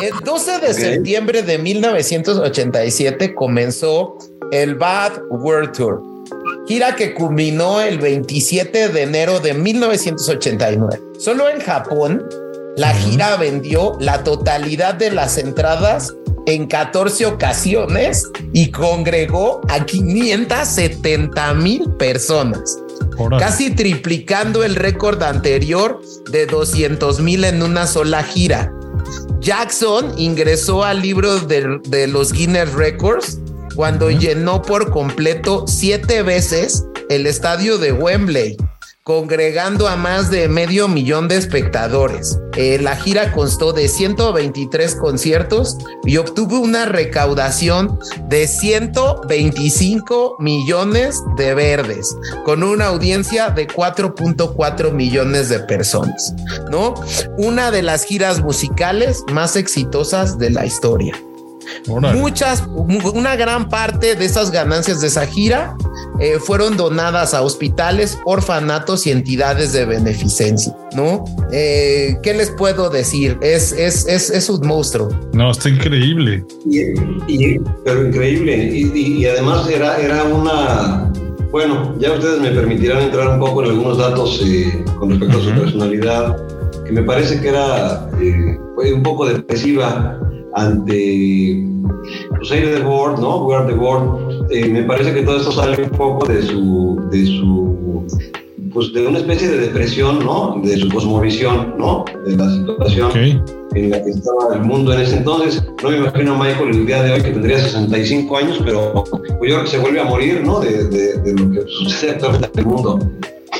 El 12 de septiembre de 1987 comenzó el Bad World Tour, gira que culminó el 27 de enero de 1989. Solo en Japón, la gira vendió la totalidad de las entradas en 14 ocasiones y congregó a 570 mil personas. Casi triplicando el récord anterior de 200 mil en una sola gira. Jackson ingresó al libro de, de los Guinness Records cuando llenó por completo siete veces el estadio de Wembley congregando a más de medio millón de espectadores. Eh, la gira constó de 123 conciertos y obtuvo una recaudación de 125 millones de verdes, con una audiencia de 4.4 millones de personas, ¿no? Una de las giras musicales más exitosas de la historia. Muchas, una gran parte de esas ganancias de esa gira eh, fueron donadas a hospitales, orfanatos y entidades de beneficencia, ¿no? Eh, ¿Qué les puedo decir? Es, es, es, es un monstruo. No, está increíble. Y, pero increíble. Y, y, además era, era una... Bueno, ya ustedes me permitirán entrar un poco en algunos datos eh, con respecto a su personalidad, que me parece que era fue un poco depresiva ante pues, the World, ¿no? We are the World. Eh, me parece que todo esto sale un poco de su, de su, pues de una especie de depresión, ¿no? De su cosmovisión, ¿no? De la situación en la que estaba el mundo en ese entonces. No me imagino a Michael el día de hoy que tendría 65 años, pero yo creo que se vuelve a morir, ¿no? De, de, lo que sucede actualmente en el mundo.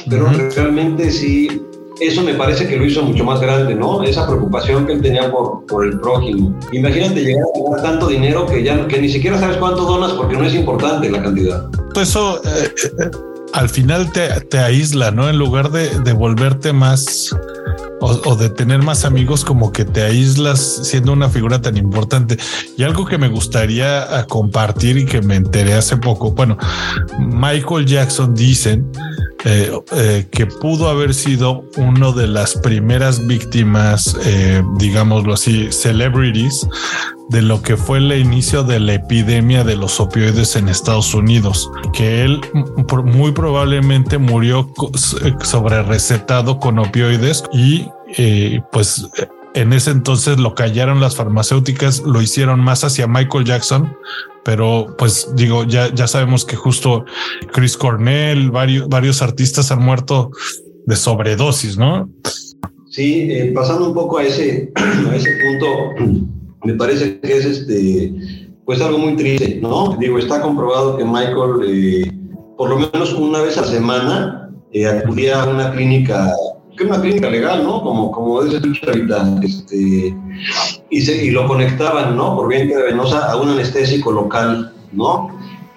Pero realmente sí eso me parece que lo hizo mucho más grande, ¿no? Esa preocupación que él tenía por, por el prójimo. Imagínate llegar a ganar tanto dinero que ya que ni siquiera sabes cuánto donas porque no es importante la cantidad. Eso eh, eh, al final te, te, aísla, ¿no? En lugar de, de volverte más o, de tener más amigos, como que te aíslas siendo una figura tan importante. Y algo que me gustaría ah, compartir y que me enteré hace poco, bueno, Michael Jackson dicen eh, eh, que pudo haber sido uno de las primeras víctimas, eh, digámoslo así, celebrities de lo que fue el inicio de la epidemia de los opioides en Estados Unidos, que él muy probablemente murió sobre recetado con opioides y pues en ese entonces lo callaron las farmacéuticas, lo hicieron más hacia Michael Jackson, pero pues digo, ya, ya sabemos que justo Chris Cornell, varios, varios artistas han muerto de sobredosis, ¿no? Sí, eh, pasando un poco a ese, a ese punto, me parece que es este, pues algo muy triste, ¿no? Digo, está comprobado que Michael, eh, por lo menos una vez a semana, eh, acudía a una clínica que es una clínica legal, ¿no? Como, como dice ahorita, este, y, se, y lo conectaban, ¿no? Por vía venosa a un anestésico local, ¿no?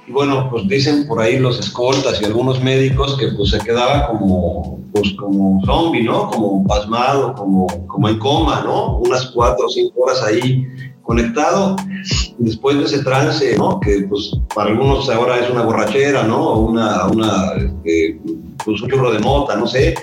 Y bueno, pues dicen por ahí los escoltas y algunos médicos que pues se quedaba como, pues como zombie, ¿no? Como pasmado, como, como en coma, ¿no? Unas cuatro o cinco horas ahí conectado después de ese trance, ¿no? Que pues para algunos ahora es una borrachera, ¿no? Una, una este, pues un churro de mota, no sé,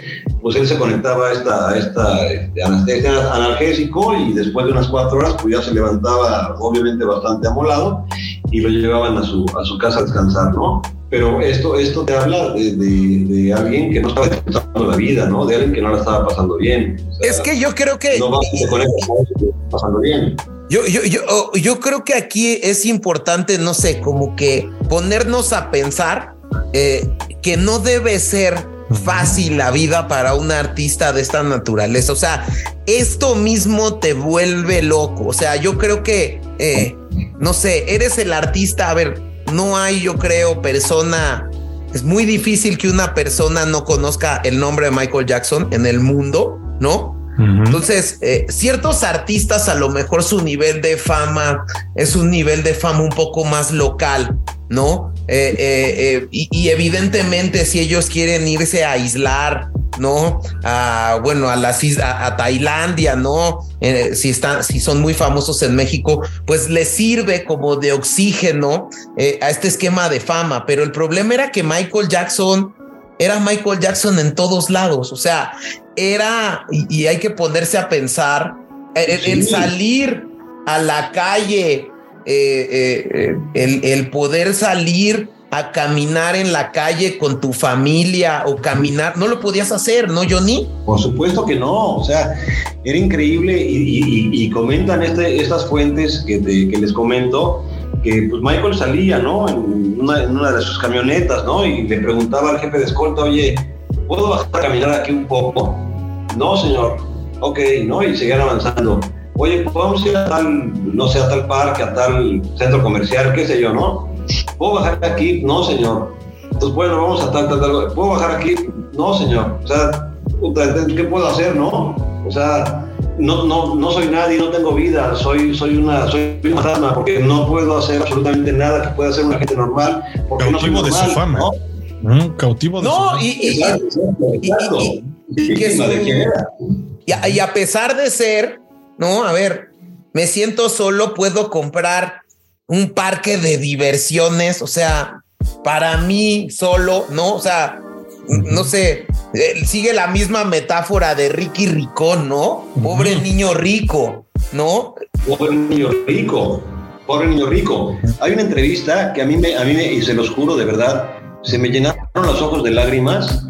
pues él se conectaba a esta, esta este, anestesia analgésico y después de unas cuatro horas pues ya se levantaba obviamente bastante amolado y lo llevaban a su, a su casa a descansar, ¿no? Pero esto, esto te habla de, de, alguien que no estaba disfrutando la vida, ¿no? De alguien que no la estaba pasando bien. es que yo creo que... No va a pasando bien. Yo, yo, yo, oh, yo creo que aquí es importante, no sé, como que ponernos a pensar eh, que no debe ser fácil la vida para un artista de esta naturaleza. O sea, esto mismo te vuelve loco. O sea, yo creo que, eh, no sé, eres el artista. A ver, no hay, yo creo, persona. Es muy difícil que una persona no conozca el nombre de Michael Jackson en el mundo, ¿no? Entonces, eh, ciertos artistas a lo mejor su nivel de fama es un nivel de fama un poco más local, ¿no? Eh, eh, y, evidentemente si ellos quieren irse a aislar, ¿no? A, bueno, a las a, Tailandia, ¿no? si están, si son muy famosos en México, pues les sirve como de oxígeno a este esquema de fama. Pero el problema era que Michael Jackson era Michael Jackson en todos lados. O sea, era, y, hay que ponerse a pensar, el, salir a la calle, eh, eh, el, el poder salir a caminar en la calle con tu familia o caminar, no lo podías hacer, ¿no, Johnny? Por supuesto que no, o sea, era increíble y, comentan este, estas fuentes que, les comento, que pues Michael salía, ¿no? En una, en una, de sus camionetas, ¿no? Y le preguntaba al jefe de escolta, oye, ¿puedo bajar a caminar aquí un poco? No, señor. Ok, ¿no? Y seguían avanzando. Oye, vamos a ir a tal, no sé, a tal parque, a tal centro comercial, qué sé yo, ¿no? ¿Puedo bajar aquí? No, señor. Entonces, bueno, vamos a tal, tal, tal. ¿Puedo bajar aquí? No, señor. O sea, ¿qué puedo hacer, no? O sea, no, no, no soy nadie, no tengo vida, soy, soy una, soy una dama, porque no puedo hacer absolutamente nada que pueda hacer una gente normal. Porque cautivo no de su fama. ¿no? Mm, cautivo de no, su fama. Y, y, y, y, a pesar de ser, no, a ver, me siento solo, puedo comprar un parque de diversiones, o sea, para mí solo, ¿no? O sea, no sé, eh, sigue la misma metáfora de Ricky Ricón, ¿no? Pobre niño rico, ¿no? Pobre niño rico, pobre niño rico. Hay una entrevista que a mí me, a mí me, y se los juro de verdad, se me llenaron los ojos de lágrimas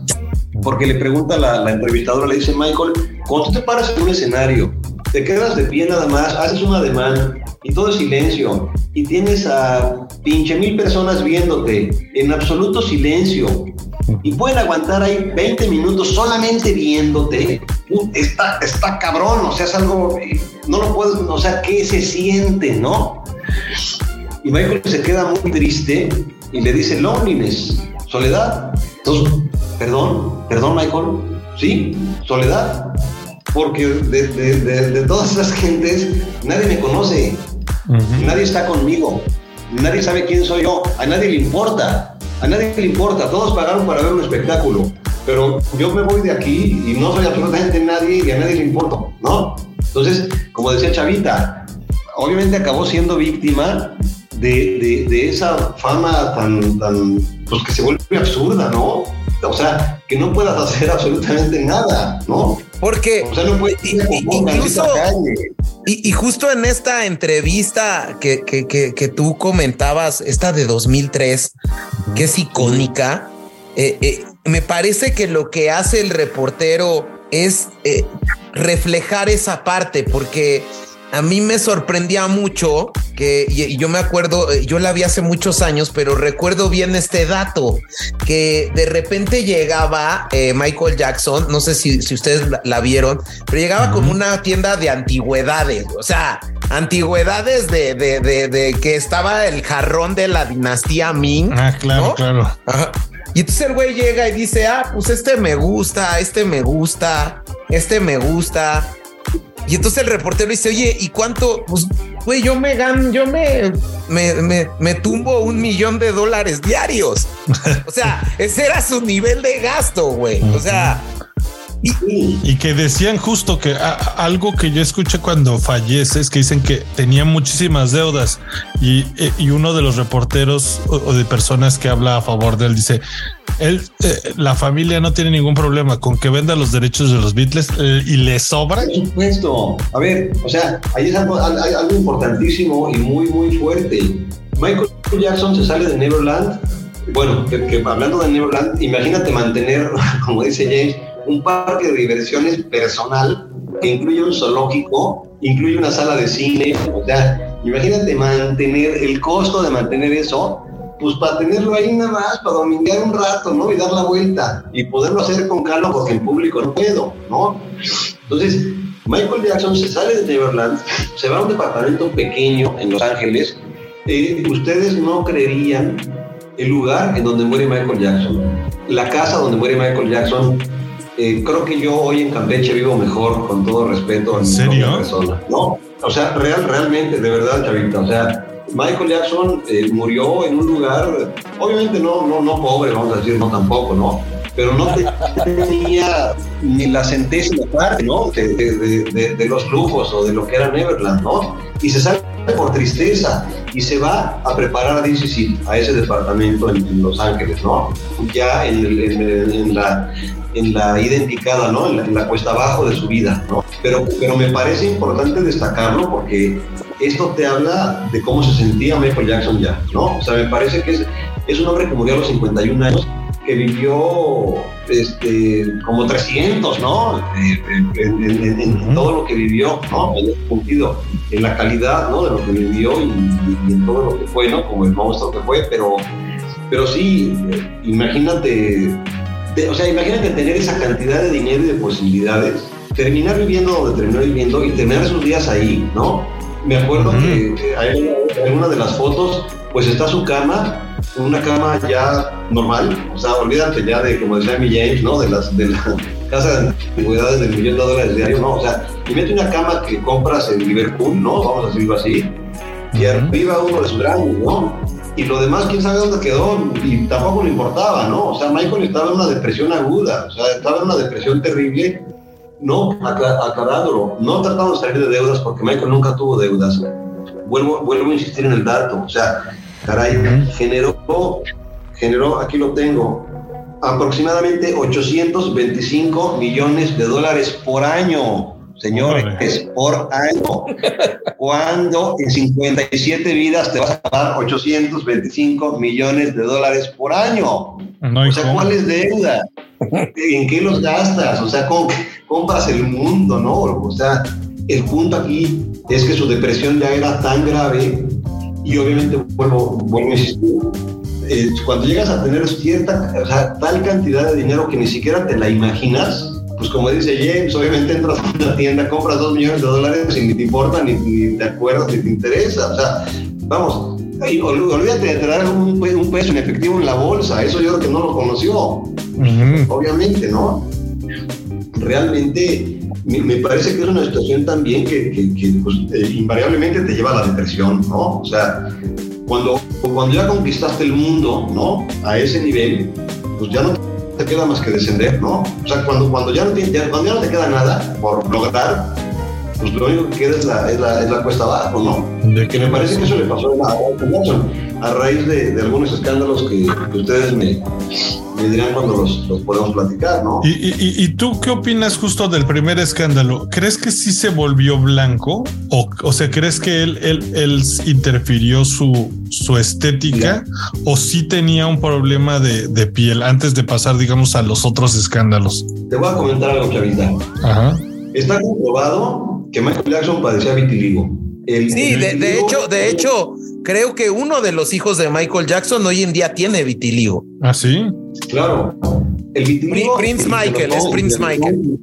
porque le pregunta la, la entrevistadora, le dice, Michael, cuando tú te paras en un escenario, te quedas de pie nada más, haces un ademán y todo es silencio y tienes a pinche mil personas viéndote en absoluto silencio y pueden aguantar ahí 20 minutos solamente viéndote, está, está cabrón, o sea, es algo, no lo puedes, o sea, ¿qué se siente, no? Y Michael se queda muy triste y le dice, loneliness, soledad. Entonces, perdón, perdón Michael, ¿sí? Soledad. Porque de, de, de todas esas gentes nadie me conoce, Nadie está conmigo. Nadie sabe quién soy yo. A nadie le importa. A nadie le importa. Todos pagaron para ver un espectáculo. Pero yo me voy de aquí y no soy absolutamente nadie y a nadie le importo, ¿no? Entonces, como decía Chavita, obviamente acabó siendo víctima de, de, esa fama tan, tan, pues que se vuelve absurda, ¿no? O sea, que no puedas hacer absolutamente nada, ¿no? Porque o sea, no puedes incluso, y, justo en esta entrevista que, que, que, tú comentabas, esta de 2003, que es icónica, eh, eh, me parece que lo que hace el reportero es eh, reflejar esa parte, porque a mí me sorprendía mucho que y yo me acuerdo, eh, yo la vi hace muchos años, pero recuerdo bien este dato que de repente llegaba eh, Michael Jackson, no sé si, si ustedes la, vieron, pero llegaba como una tienda de antigüedades, o sea, antigüedades de, de, de, que estaba el jarrón de la dinastía Ming. Ah, claro, claro. Y entonces el güey llega y dice, ah, pues este me gusta, este me gusta, este me gusta. Y entonces el reportero dice, oye, ¿y cuánto? Pues, güey, yo me gano, yo me, me, me, tumbo un millón de dólares diarios. o sea, ese era su nivel de gasto, güey. O sea, y, que decían justo que algo que yo escuché cuando fallece es que dicen que tenía muchísimas deudas y, e, y uno de los reporteros o, de personas que habla a favor de él dice, él, eh, la familia no tiene ningún problema con que venda los derechos de los Beatles eh, y le sobra. Por supuesto. A ver, o sea, ahí es algo, algo importantísimo y muy, muy fuerte. Michael Jackson se sale de Neverland. Bueno, que hablando de Neverland, imagínate mantener, como dice James, un parque de diversiones personal que incluye un zoológico, incluye una sala de cine, o sea, imagínate mantener el costo de mantener eso, pues para tenerlo ahí nada más, para domingar un rato, ¿no? Y dar la vuelta y poderlo hacer con calma porque en público no puedo, ¿no? Entonces, Michael Jackson se sale de Neverland, se va a un departamento pequeño en Los Ángeles. Eh, ustedes no creerían el lugar en donde muere Michael Jackson, la casa donde muere Michael Jackson eh, creo que yo hoy en Campeche vivo mejor, con todo respeto a mi persona. No, o sea, real, realmente, de verdad, Chavita, o sea, Michael Jackson eh, murió en un lugar, obviamente no, no, no pobre, vamos a decir, no tampoco, ¿no? Pero no tenía ni la centésima parte, ¿no? De, de, de, los lujos o de lo que era Neverland, ¿no? Y se sale por tristeza y se va a preparar a DCC, a ese departamento en, Los Ángeles, ¿no? Ya en, en, en la en la identificada, ¿no? En la, cuesta abajo de su vida, ¿no? pero, pero me parece importante destacarlo porque esto te habla de cómo se sentía Michael Jackson ya, ¿no? O sea, me parece que es, es un hombre que murió a los 51 años, que vivió este, como 300, ¿no? Eh, en, todo lo que vivió, ¿no? En ese sentido, en la calidad, ¿no? De lo que vivió y, en todo lo que fue, ¿no? Como el monstruo que fue, pero, pero sí, imagínate, o sea, imagínate tener esa cantidad de dinero y de posibilidades, terminar viviendo donde terminó viviendo y tener sus días ahí, ¿no? Me acuerdo que, hay en una de las fotos, pues está su cama una cama ya normal, o sea, olvídate ya de, como decía mi James, ¿no? De las de la casa de antigüedades del millón de dólares diario, ¿no? O sea, y mete una cama que compras en Liverpool, ¿no? Vamos a decirlo así, y arriba uno de sus grandes, ¿no? Y lo demás, quién sabe dónde quedó, y tampoco le importaba, ¿no? O sea, Michael estaba en una depresión aguda, o sea, estaba en una depresión terrible, no aclarándolo, no tratando de salir de deudas, porque Michael nunca tuvo deudas. Vuelvo, vuelvo a insistir en el dato, o sea, Caray, generó, generó, aquí lo tengo, aproximadamente 825 millones de dólares por año, señores, es por año. Cuando en 57 vidas te vas a pagar 825 millones de dólares por año. o sea, ¿cuál es deuda? ¿En qué los gastas? O sea, ¿cómo compras el mundo, no? O sea, el punto aquí es que su depresión ya era tan grave y obviamente vuelvo, vuelvo a insistir, eh, cuando llegas a tener cierta, o sea, tal cantidad de dinero que ni siquiera te la imaginas, pues como dice James, obviamente entras a una tienda, compras dos millones de dólares y ni te importa, ni, ni te acuerdas, ni te interesa. O sea, vamos, olvídate de tener un, un, peso en efectivo en la bolsa, eso yo creo que no lo conoció. Obviamente, ¿no? Realmente me, parece que es una situación también que, pues, eh, invariablemente te lleva a la depresión, ¿no? O sea, cuando, cuando ya conquistaste el mundo, ¿no? A ese nivel, pues ya no te queda más que descender, ¿no? O sea, cuando, cuando, ya, no cuando ya no te queda nada por lograr, pues lo único que queda es la, es la, es la cuesta abajo, ¿no? De que me parece que eso le pasó a, a raíz de, de, algunos escándalos que, que ustedes me, me dirán cuando los, los podemos platicar, ¿no? ¿Y, y, y tú qué opinas justo del primer escándalo? ¿Crees que sí se volvió blanco? ¿O, o sea, crees que él, él, él interfirió su, su estética o sí tenía un problema de, de, piel antes de pasar, digamos, a los otros escándalos? Te voy a comentar algo, Chavita. Ajá. Está comprobado que Michael Jackson padecía vitiligo. El, sí, el vitiligo, de, de, hecho, de hecho, creo que uno de los hijos de Michael Jackson hoy en día tiene vitiligo. ¿Ah, sí? Claro. El vitiligo. Prince Michael, es Prince Michael.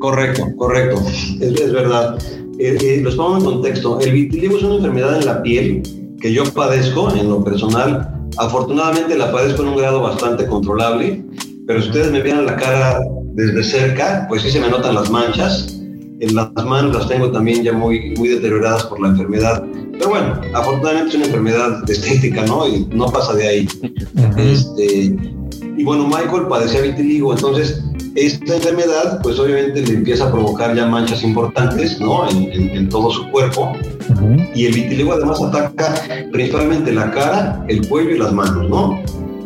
Correcto, correcto. Es, es verdad. Eh, eh, los pongo en contexto. El vitiligo es una enfermedad en la piel que yo padezco en lo personal. Afortunadamente la padezco en un grado bastante controlable, pero si ustedes me vieran la cara desde cerca, pues sí se me notan las manchas. En las manos las tengo también ya muy, muy deterioradas por la enfermedad. Pero bueno, afortunadamente es una enfermedad estética, ¿no? Y no pasa de ahí. Uh -huh. este, y bueno, Michael padecía vitiligo, entonces esta enfermedad, pues obviamente le empieza a provocar ya manchas importantes, ¿no? En, en, en todo su cuerpo. Uh -huh. Y el vitiligo además ataca principalmente la cara, el cuello y las manos, ¿no?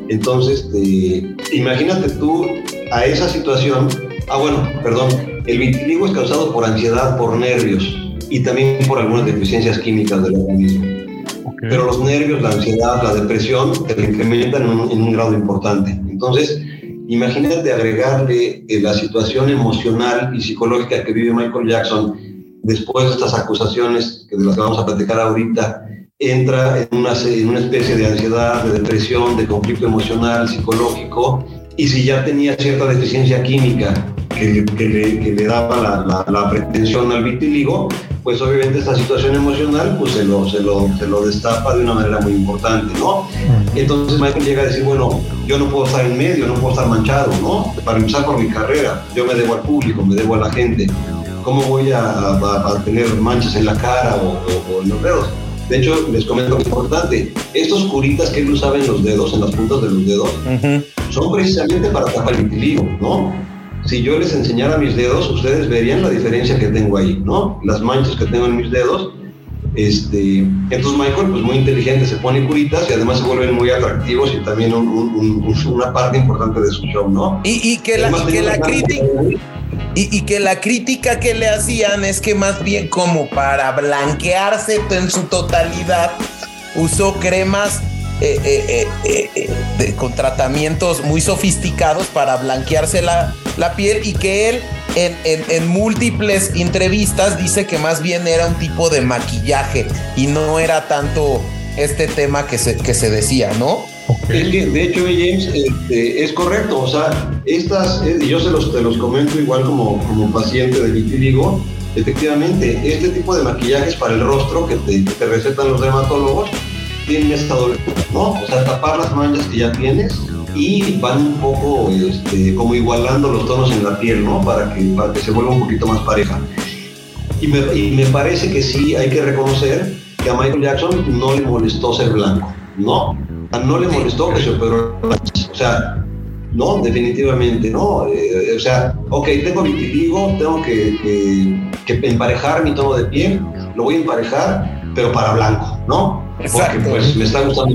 Entonces, eh, imagínate tú a esa situación. Ah, bueno, perdón. El vitiligo es causado por ansiedad, por nervios y también por algunas deficiencias químicas del organismo. Okay. Pero los nervios, la ansiedad, la depresión te incrementan en un, en un grado importante. Entonces, imagínate agregarle eh, la situación emocional y psicológica que vive Michael Jackson después de estas acusaciones que de las que vamos a platicar ahorita, entra en una, en una especie de ansiedad, de depresión, de conflicto emocional, psicológico, y si ya tenía cierta deficiencia química que, que, le, que le, daba la, la, la, pretensión al vitiligo, pues obviamente esta situación emocional pues se lo, se, lo, se lo destapa de una manera muy importante, ¿no? Entonces Michael llega a decir, bueno, yo no puedo estar en medio, no puedo estar manchado, ¿no? Para empezar por mi carrera, yo me debo al público, me debo a la gente. ¿Cómo voy a, a, a tener manchas en la cara o, o, o en los dedos? De hecho, les comento algo importante. Estos curitas que él usaba en los dedos, en las puntas de los dedos, uh -huh. son precisamente para tapar el vitiligo, ¿no? Si yo les enseñara mis dedos, ustedes verían la diferencia que tengo ahí, ¿no? Las manchas que tengo en mis dedos. Este, entonces Michael, pues muy inteligente, se pone curitas y además se vuelven muy atractivos y también un, un, un, una parte importante de su show, ¿no? Y, y que la, y que la crítica... y, que la crítica que le hacían es que más bien como para blanquearse en su totalidad, usó cremas eh, eh, eh, con tratamientos muy sofisticados para blanquearse la, la piel y que él en, en, múltiples entrevistas dice que más bien era un tipo de maquillaje y no era tanto este tema que se, que se decía, ¿no? de hecho, James, este, es correcto. O sea, estas, eh, yo se los, te los comento igual como, como paciente de vitiligo. Efectivamente, este tipo de maquillajes para el rostro que te, recetan los dermatólogos tienen esta doble, ¿no? O sea, tapar las manchas que ya tienes y van un poco este, como igualando los tonos en la piel, ¿no? Para que, para que se vuelva un poquito más pareja. Y me, y me parece que sí hay que reconocer que a Michael Jackson no le molestó ser blanco, ¿no? no le molestó que se operó O sea, no, definitivamente, no. Eh, o sea, ok, tengo vitiligo, tengo que, que, emparejar mi tono de piel, lo voy a emparejar, pero para blanco, ¿no? Porque pues me está gustando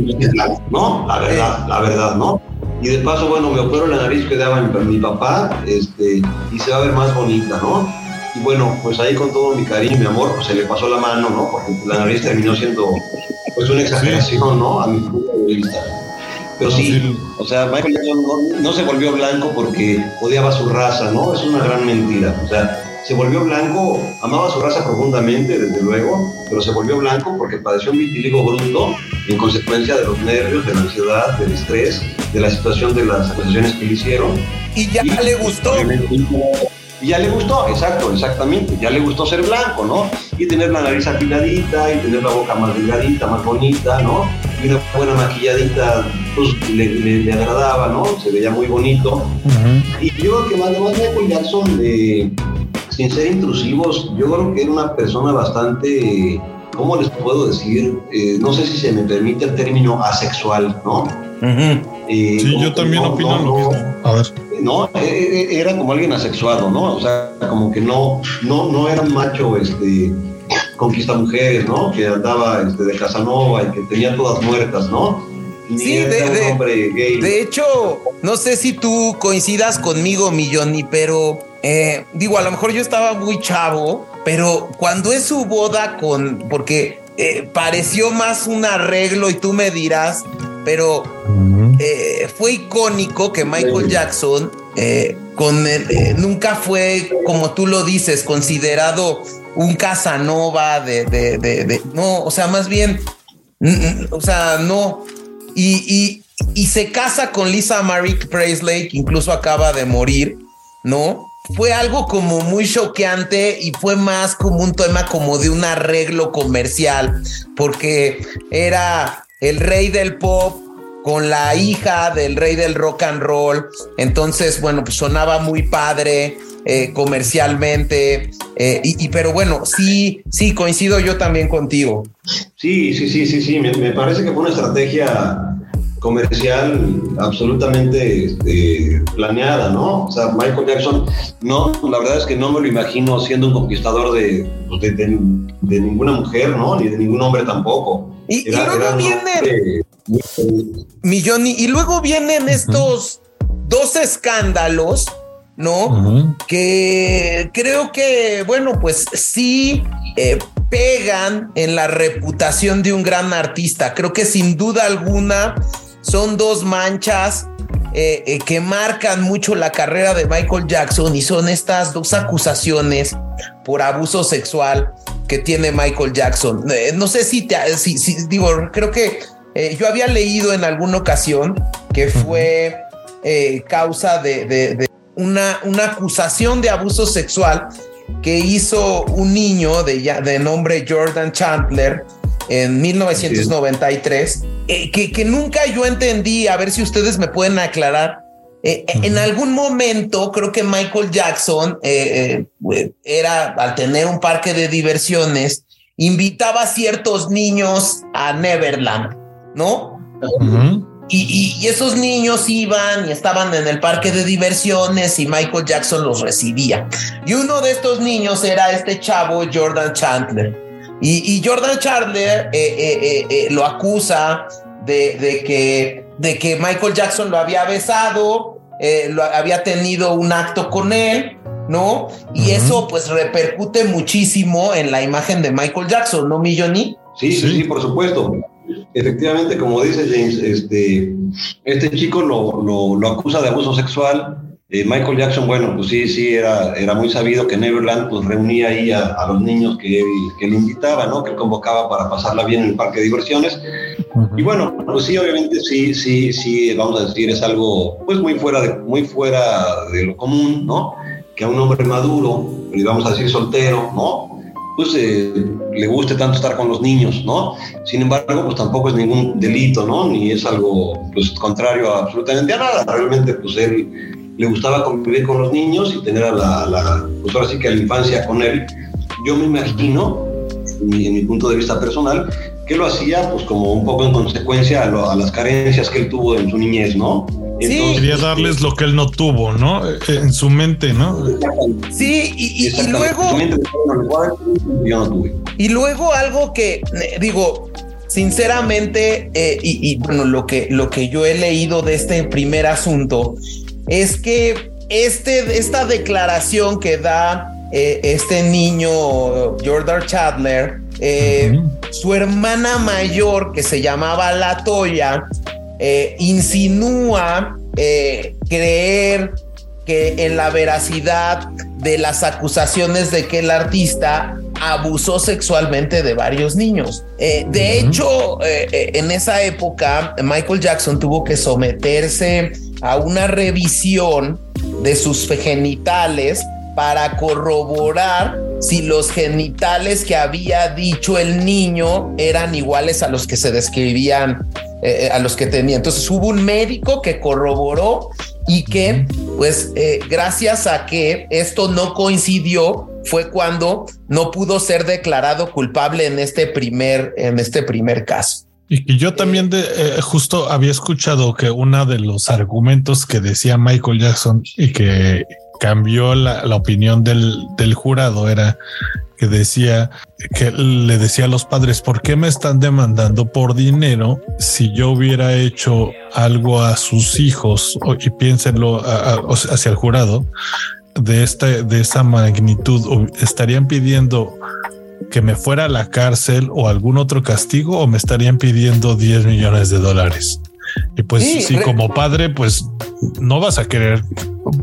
¿no? La verdad, la verdad, ¿no? Y de paso, bueno, me opero la nariz que daba mi, papá, este, y se va a ver más bonita, ¿no? Y bueno, pues ahí con todo mi cariño y mi amor, pues se le pasó la mano, ¿no? Porque la nariz terminó siendo pues una exageración, ¿no? A mi punto de vista. Pero sí, o sea, Michael Jackson no, se volvió blanco porque odiaba su raza, ¿no? Es una gran mentira. O sea, se volvió blanco, amaba su raza profundamente, desde luego, pero se volvió blanco porque padeció un vitiligo bruto en consecuencia de los nervios, de la ansiedad, del estrés, de la situación de las acusaciones que le hicieron. Y ya le gustó. Y ya le gustó, exacto, exactamente, ya le gustó ser blanco, ¿no? Y tener la nariz afiladita y tener la boca más delgadita, más bonita, ¿no? Y una buena maquilladita, pues le, agradaba, ¿no? Se veía muy bonito. Y yo creo que además Michael Jackson, eh, sin ser intrusivos, yo creo que era una persona bastante, ¿cómo les puedo decir? Eh, no sé si se me permite el término asexual, ¿no? Eh, sí, yo también opino lo mismo. A ver no, e, e, era como alguien asexuado, ¿no? O sea, como que no, no, no era un macho, este, conquista mujeres, ¿no? Que andaba este, de Casanova y que tenía todas muertas, ¿no? sí, de, de, hecho, no sé si tú coincidas conmigo, Milloni, pero eh, digo, a lo mejor yo estaba muy chavo, pero cuando es su boda con, porque eh, pareció más un arreglo y tú me dirás, pero eh, fue icónico que Michael Jackson con nunca fue, como tú lo dices, considerado un Casanova de, de, no, o sea, más bien, o sea, no. Y, y, se casa con Lisa Marie Presley, que incluso acaba de morir, ¿no? Fue algo como muy choqueante y fue más como un tema como de un arreglo comercial, porque era el rey del pop, con la hija del rey del rock and roll. Entonces, bueno, pues sonaba muy padre eh, comercialmente. Eh, y, pero bueno, sí, sí, coincido yo también contigo. Sí, sí, sí, sí, sí. Me, parece que fue una estrategia comercial absolutamente este, planeada, ¿no? O sea, Michael Jackson, no, la verdad es que no me lo imagino siendo un conquistador de, pues, de, ninguna mujer, ¿no? Ni de ningún hombre tampoco. Y, luego vienen, Milloni, y luego vienen estos dos escándalos, ¿no? Que creo que, bueno, pues sí eh, pegan en la reputación de un gran artista. Creo que sin duda alguna son dos manchas eh, eh, que marcan mucho la carrera de Michael Jackson y son estas dos acusaciones por abuso sexual que tiene Michael Jackson. Eh, no sé si te, si, digo, creo que yo había leído en alguna ocasión que fue causa de, una, una acusación de abuso sexual que hizo un niño de, de nombre Jordan Chandler en 1993, eh, que, que, nunca yo entendí, a ver si ustedes me pueden aclarar. Eh, en algún momento creo que Michael Jackson eh, era, al tener un parque de diversiones, invitaba a ciertos niños a Neverland, ¿no? y, y, esos niños iban y estaban en el parque de diversiones y Michael Jackson los recibía. Y uno de estos niños era este chavo Jordan Chandler. Y, Jordan Chandler eh, eh, eh, lo acusa de, que, de que Michael Jackson lo había besado, lo, había tenido un acto con él, ¿no? Y eso pues repercute muchísimo en la imagen de Michael Jackson, ¿no, Milloni? Sí, sí, sí, por supuesto. Efectivamente, como dice James, este, este chico lo, lo, lo acusa de abuso sexual. Eh, Michael Jackson, bueno, pues sí, sí, era, era muy sabido que Neverland pues reunía ahí a, a los niños que él, que él invitaba, ¿no? Que él convocaba para pasarla bien en el parque de diversiones. Y bueno, pues sí, obviamente sí, sí, sí, vamos a decir, es algo pues muy fuera de, muy fuera de lo común, ¿no? Que a un hombre maduro, y vamos a decir soltero, ¿no? Pues eh, le guste tanto estar con los niños, ¿no? Sin embargo, pues tampoco es ningún delito, ¿no? Ni es algo, pues, contrario a absolutamente a nada. Realmente, pues él le gustaba convivir con los niños y tener a la, la pues ahora sí que a la infancia con él. Yo me imagino, en mi, en mi punto de vista personal, que lo hacía pues como un poco en consecuencia a, lo, a las carencias que él tuvo en su niñez, ¿no? Entonces, Quería darles lo que él no tuvo, ¿no? En su mente, ¿no? Sí, y, y, y luego... Yo no tuve. Y luego algo que, digo, sinceramente, eh, y, y, bueno, lo que, lo que yo he leído de este primer asunto es que este, esta declaración que da eh, este niño, Jordan Chandler, eh, uh -huh. su hermana mayor, que se llamaba La Toya, eh, insinúa creer que en la veracidad de las acusaciones de que el artista abusó sexualmente de varios niños. Eh, de uh -huh. hecho, eh, en esa época, Michael Jackson tuvo que someterse a una revisión de sus genitales para corroborar si los genitales que había dicho el niño eran iguales a los que se describían eh, a los que tenía. Entonces hubo un médico que corroboró y que, pues, eh, gracias a que esto no coincidió, fue cuando no pudo ser declarado culpable en este primer, en este primer caso. Y que yo también de, eh, justo había escuchado que uno de los argumentos que decía Michael Jackson y que cambió la, opinión del, del, jurado era que decía que le decía a los padres, ¿por qué me están demandando por dinero si yo hubiera hecho algo a sus hijos? Y piénsenlo a, hacia el jurado de esta, de esa magnitud. ¿Estarían pidiendo que me fuera a la cárcel o algún otro castigo o me estarían pidiendo 10 millones de dólares? Y pues sí, sí como padre, pues no vas a querer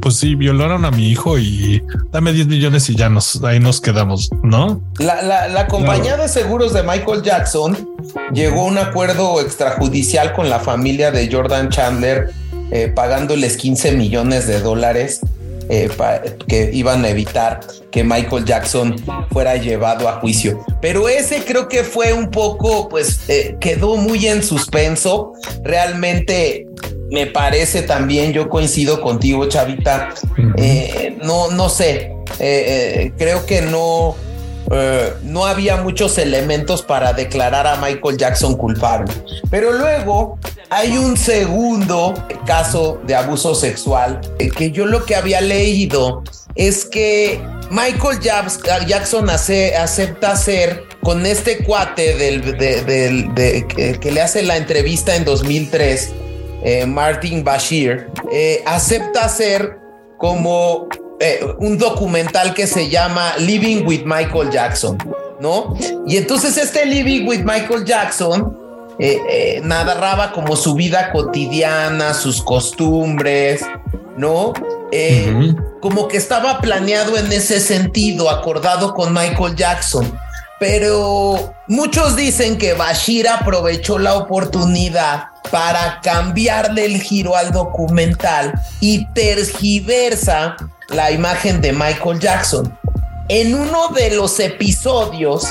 pues sí, violaron a mi hijo y dame 10 millones y ya nos ahí nos quedamos, ¿no? La, la, la compañía claro. de seguros de Michael Jackson llegó a un acuerdo extrajudicial con la familia de Jordan Chandler, eh, pagándoles 15 millones de dólares. Eh, que iban a evitar que Michael Jackson fuera llevado a juicio. Pero ese creo que fue un poco, pues eh, quedó muy en suspenso. Realmente me parece también, yo coincido contigo, Chavita. Eh, no, no sé, creo que no, eh, no había muchos elementos para declarar a Michael Jackson culpable. Pero luego hay un segundo caso de abuso sexual que yo lo que había leído es que Michael Jackson hace, acepta ser con este cuate del, de, de, de, que, le hace la entrevista en 2003 eh, Martin Bashir, eh, acepta hacer como eh, un documental que se llama Living with Michael Jackson, ¿no? Y entonces este Living with Michael Jackson eh, narraba como su vida cotidiana, sus costumbres, ¿no? Uh -huh. Como que estaba planeado en ese sentido, acordado con Michael Jackson. Pero muchos dicen que Bashir aprovechó la oportunidad para cambiarle el giro al documental y tergiversa la imagen de Michael Jackson. En uno de los episodios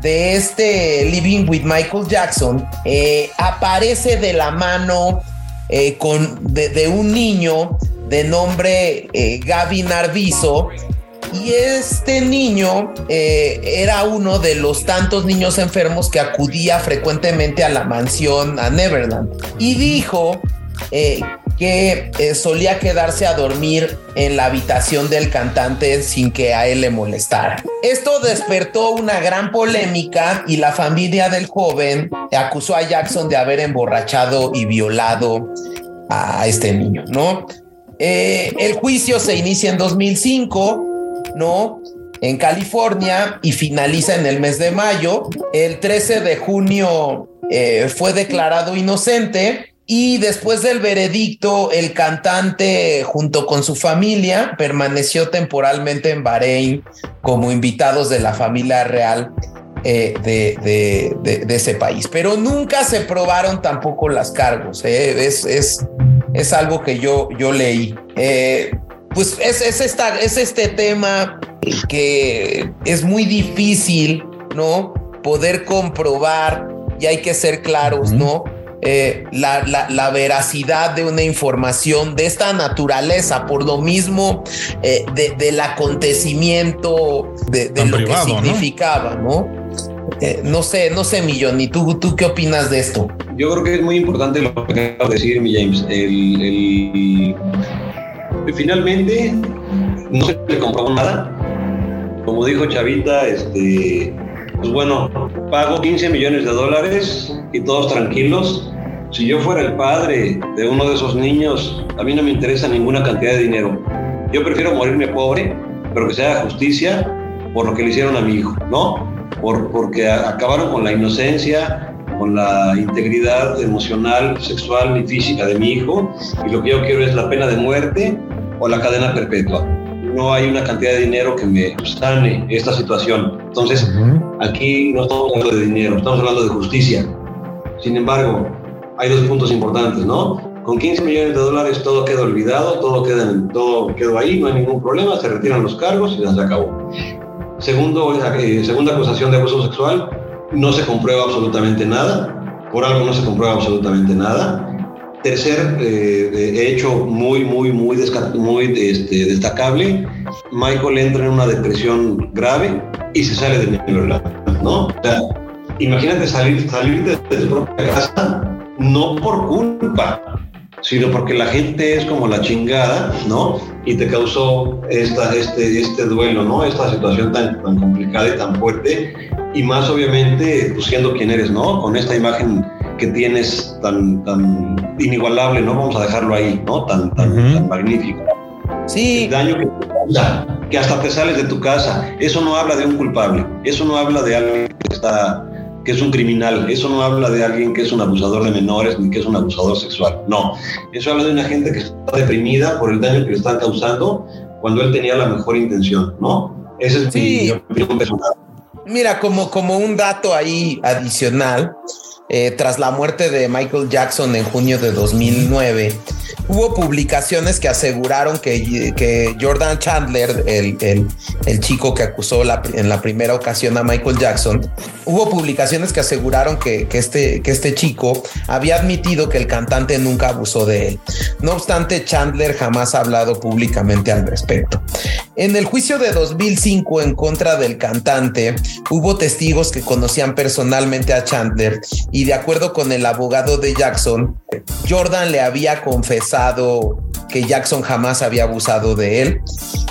de este Living with Michael Jackson, eh, aparece de la mano eh, con, de, un niño de nombre eh, Gavin Arvizo y este niño eh, era uno de los tantos niños enfermos que acudía frecuentemente a la mansión a Neverland. Y dijo que eh, solía quedarse a dormir en la habitación del cantante sin que a él le molestara. Esto despertó una gran polémica y la familia del joven acusó a Jackson de haber emborrachado y violado a este niño, ¿no? Eh, el juicio se inicia en 2005 ¿no? En California y finaliza en el mes de mayo. El 13 de junio eh, fue declarado inocente y después del veredicto, el cantante junto con su familia permaneció temporalmente en Bahrein como invitados de la familia real eh, de, ese país. Pero nunca se probaron tampoco las cargos. Eh. Es, es, es, algo que yo, yo leí. Eh, pues es, es, esta, es este tema que es muy difícil, ¿no? Poder comprobar y hay que ser claros, ¿no? Eh, la, la, veracidad de una información de esta naturaleza, por lo mismo eh, del acontecimiento de, lo que significaba, ¿no? Eh, ¿no? sé, no sé, Millón, ¿y tú, tú qué opinas de esto? Yo creo que es muy importante lo que acabas de decir, mi James. El, finalmente, no se le comprobó nada. Como dijo Chavita, este, pues bueno, pago 15 millones de dólares y todos tranquilos. Si yo fuera el padre de uno de esos niños, a mí no me interesa ninguna cantidad de dinero. Yo prefiero morirme pobre, pero que se haga justicia por lo que le hicieron a mi hijo, ¿no? Por, porque acabaron con la inocencia, con la integridad emocional, sexual y física de mi hijo. Y lo que yo quiero es la pena de muerte o la cadena perpetua. No hay una cantidad de dinero que me sane esta situación. Entonces, aquí no estamos hablando de dinero, estamos hablando de justicia. Sin embargo, hay dos puntos importantes, ¿no? Con 15 millones de dólares todo queda olvidado, todo, queda todo quedó ahí, no hay ningún problema, se retiran los cargos y ya se acabó. Segundo, eh, segunda acusación de abuso sexual, no se comprueba absolutamente nada, por algo no se comprueba absolutamente nada. Tercer eh, hecho muy, muy, muy, este, destacable, Michael entra en una depresión grave y se sale de Neverland, ¿no? Imagínate salir, salir de, de tu propia casa no por culpa, sino porque la gente es como la chingada, ¿no? Y te causó esta, este, este duelo, ¿no? Esta situación tan, tan complicada y tan fuerte, y más obviamente, pues siendo quien eres, ¿no? Con esta imagen que tienes tan, tan inigualable, ¿no? Vamos a dejarlo ahí, ¿no? Tan, tan, magnífico. Sí. El daño que te causa, que hasta te sales de tu casa. Eso no habla de un culpable, eso no habla de alguien que está que es un criminal. Eso no habla de alguien que es un abusador de menores ni que es un abusador sexual. No. Eso habla de una gente que está deprimida por el daño que le están causando cuando él tenía la mejor intención, ¿no? Ese es mi opinión personal. Mira, como, como un dato ahí adicional, eh, tras la muerte de Michael Jackson en junio de 2009, hubo publicaciones que aseguraron que, Jordan Chandler, el, el, el, chico que acusó en la primera ocasión a Michael Jackson, hubo publicaciones que aseguraron que, que, este, que este chico había admitido que el cantante nunca abusó de él. No obstante, Chandler jamás ha hablado públicamente al respecto. En el juicio de 2005 en contra del cantante, hubo testigos que conocían personalmente a Chandler y de acuerdo con el abogado de Jackson, Jordan le había confesado que Jackson jamás había abusado de él.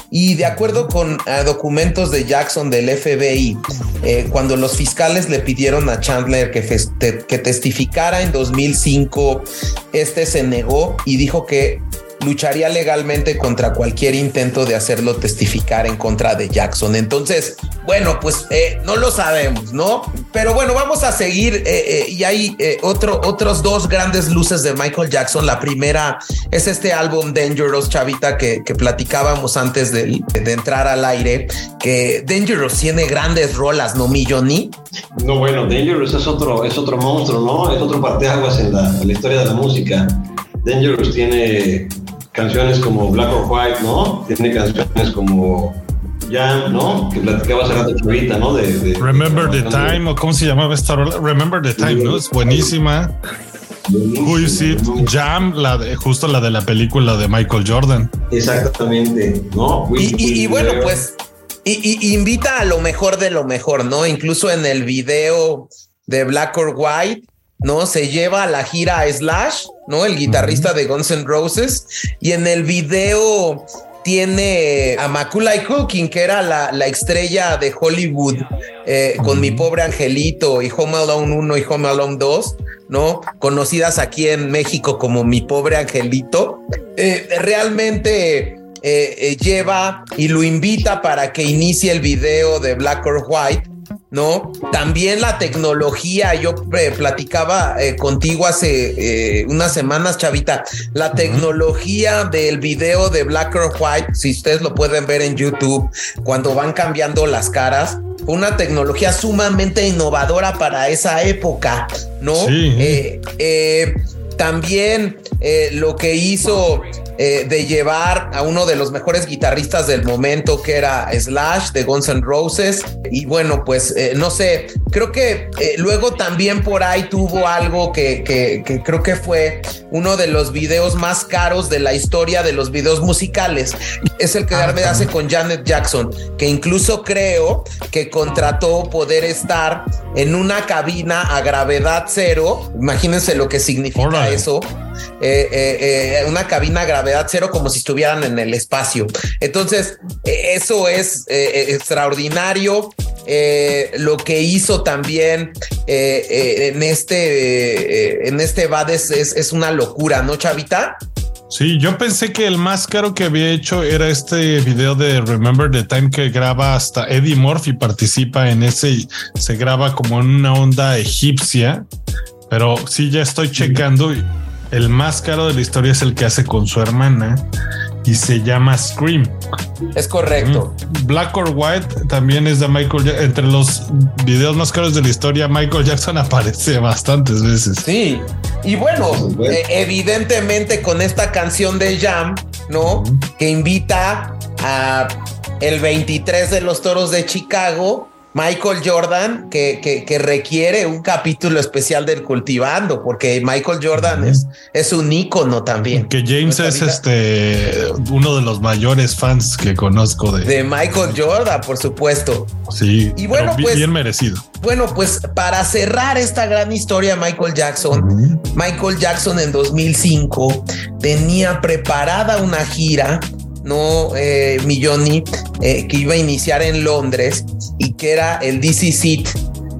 Y de acuerdo con documentos de Jackson del FBI, eh, cuando los fiscales le pidieron a Chandler que testificara en 2005, este se negó y dijo que lucharía legalmente contra cualquier intento de hacerlo testificar en contra de Jackson. Entonces, bueno, pues eh, no lo sabemos, ¿no? Pero bueno, vamos a seguir eh, eh, y hay otro, otros dos grandes luces de Michael Jackson. La primera es este álbum Dangerous, Chavita, que, platicábamos antes de, entrar al aire, que Dangerous tiene grandes rolas, ¿no, Milloni? No, bueno, Dangerous es otro, es otro monstruo, ¿no? Es otro parteaguas en la, en la historia de la música. Dangerous tiene canciones como Black or White, ¿no? Tiene canciones como Jam, ¿no? Que platicaba hace rato ahorita, ¿no? De, Remember the Time, o cómo se llamaba esta rola. Remember the Time, ¿no? Es buenísima. Who is it? Jam, la de, justo la de la película de Michael Jordan. Exactamente, ¿no? Y, bueno, pues y, invita a lo mejor de lo mejor, ¿no? Incluso en el video de Black or White, ¿no? Se lleva a la gira a Slash, ¿no? El guitarrista de Guns N' Roses. Y en el video tiene a Macaulay Culkin, que era la, la estrella de Hollywood, eh, con Mi Pobre Angelito y Home Alone 1 y Home Alone 2, ¿no? Conocidas aquí en México como Mi Pobre Angelito. Eh, realmente lleva y lo invita para que inicie el video de Black or White ¿no? También la tecnología, yo eh, platicaba eh, contigo hace eh, unas semanas, Chavita, la tecnología del video de Black or White, si ustedes lo pueden ver en YouTube, cuando van cambiando las caras, una tecnología sumamente innovadora para esa época, ¿no? también lo que hizo eh, de llevar a uno de los mejores guitarristas del momento, que era Slash de Guns N' Roses. Y bueno, pues eh, no sé, creo que eh, luego también por ahí tuvo algo que, que, creo que fue uno de los videos más caros de la historia de los videos musicales. Es el que ah, hace con Janet Jackson, que incluso creo que contrató poder estar en una cabina a gravedad cero. Imagínense lo que significa eso. Una cabina a gravedad cero como si estuvieran en el espacio. Entonces, eso es eh, eh, extraordinario. Eh, lo que hizo también en este en este VAD es, una locura, ¿no, Chavita? Sí, yo pensé que el más caro que había hecho era este video de Remember the Time que graba hasta Eddie Murphy participa en ese, se graba como en una onda egipcia, pero sí ya estoy checando el más caro de la historia es el que hace con su hermana y se llama Scream. Es correcto. Black or White también es de Michael Jackson. Entre los videos más caros de la historia, Michael Jackson aparece bastantes veces. Sí. Y bueno, eh, evidentemente con esta canción de Jam, ¿no? Que invita a el 23 de los toros de Chicago Michael Jordan, que, que, requiere un capítulo especial del cultivando, porque Michael Jordan es, es un ícono también. Que James es este uno de los mayores fans que conozco de, de Michael Jordan, por supuesto. Sí, y bueno, pues, bien merecido. Bueno, pues para cerrar esta gran historia, Michael Jackson, Michael Jackson en 2005 tenía preparada una gira no eh, Milloni, eh, que iba a iniciar en Londres y que era el DC Seat,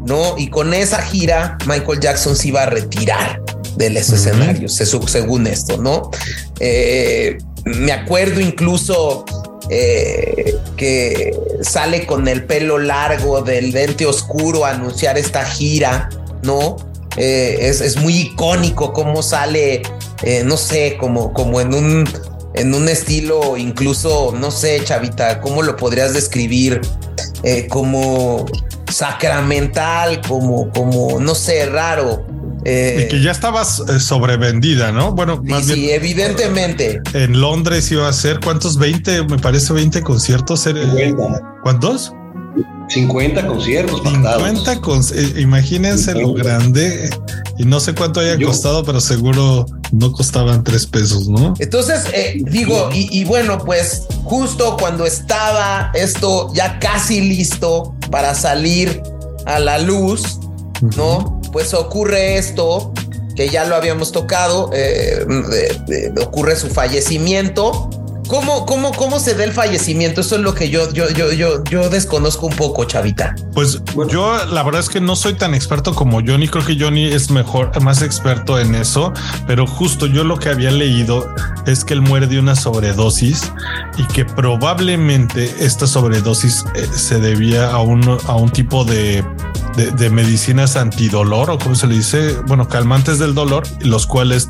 ¿no? Y con esa gira, Michael Jackson se iba a retirar de los escenarios, según esto, ¿no? Eh, me acuerdo incluso eh, que sale con el pelo largo del dente oscuro a anunciar esta gira, ¿no? es, es, muy icónico cómo sale, no sé, como, como en un en un estilo incluso, no sé, Chavita, ¿cómo lo podrías describir? Eh, como sacramental, como, como, no sé, raro. Eh, y que ya estabas eh, sobrevendida, ¿no? Bueno, más sí, bien, evidentemente. En Londres iba a ser, ¿cuántos? 20, me parece 20 conciertos. ¿Cuántos? 50 conciertos. 50 con, imagínense lo grande y no sé cuánto haya costado, pero seguro no costaban tres pesos, ¿no? Entonces, eh, digo, y, bueno, pues justo cuando estaba esto ya casi listo para salir a la luz, ¿no? Pues ocurre esto, que ya lo habíamos tocado, eh, ocurre su fallecimiento ¿Cómo, cómo, ¿Cómo se da el fallecimiento? Eso es lo que yo, yo, yo, yo, yo desconozco un poco, Chavita. Pues yo la verdad es que no soy tan experto como Johnny. Creo que Johnny es mejor, más experto en eso. Pero justo yo lo que había leído es que él muere de una sobredosis y que probablemente esta sobredosis eh, se debía a un, a un tipo de de, medicinas antidolor o como se le dice, bueno, calmantes del dolor, los cuales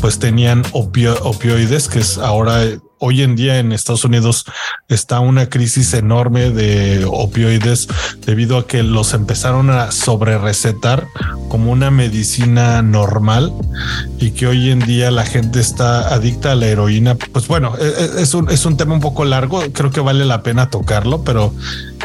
pues tenían opioides, que es ahora hoy en día en Estados Unidos está una crisis enorme de opioides debido a que los empezaron a sobre recetar como una medicina normal y que hoy en día la gente está adicta a la heroína. Pues bueno, e, e, es un, es un tema un poco largo, creo que vale la pena tocarlo, pero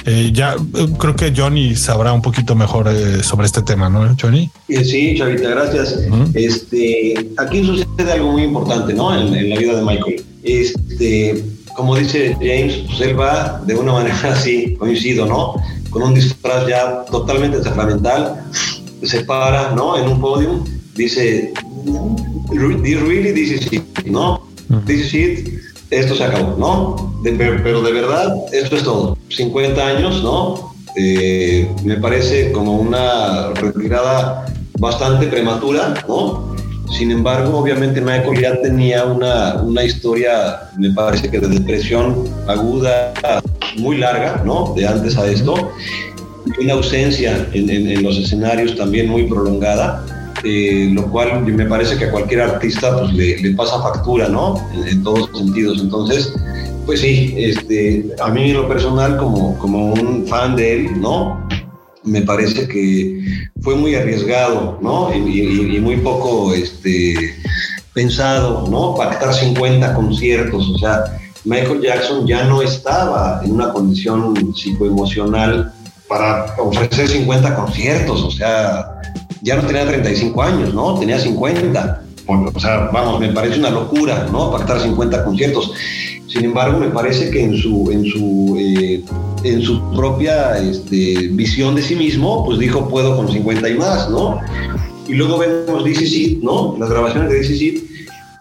eh, ya eh, creo que Johnny sabrá un poquito mejor eh, sobre este tema, ¿no, Johnny? Sí, Chavita, gracias. Este, aquí sucede algo muy importante, ¿no? En, en la vida de Michael este, como dice James, pues él va de una manera así, coincido, ¿no? Con un disfraz ya totalmente sacramental, se para, ¿no? En un podio, dice, really, this is it, ¿no? This is it, esto se acabó, ¿no? pero de verdad, esto es todo. 50 años, ¿no? Eh, me parece como una retirada bastante prematura, ¿no? Sin embargo, obviamente Michael ya tenía una, una historia, me parece que de depresión aguda muy larga, ¿no? De antes a esto. Una ausencia en, en, los escenarios también muy prolongada. Eh, lo cual me parece que a cualquier artista pues, le, le pasa factura, ¿no? En, en, todos sentidos. Entonces, pues sí, este, a mí en lo personal, como, como un fan de él, ¿no? Me parece que fue muy arriesgado, ¿no? Y, muy poco este, pensado, ¿no? Pactar 50 conciertos, o sea, Michael Jackson ya no estaba en una condición psicoemocional para ofrecer 50 conciertos, o sea, ya no tenía 35 años, ¿no? Tenía 50. O sea, vamos, me parece una locura, ¿no? Pactar 50 conciertos. Sin embargo, me parece que en su, en su, eh, en su propia este, visión de sí mismo, pues dijo, puedo con 50 y más, ¿no? Y luego vemos DC Seed, ¿no? Las grabaciones de DC Seed,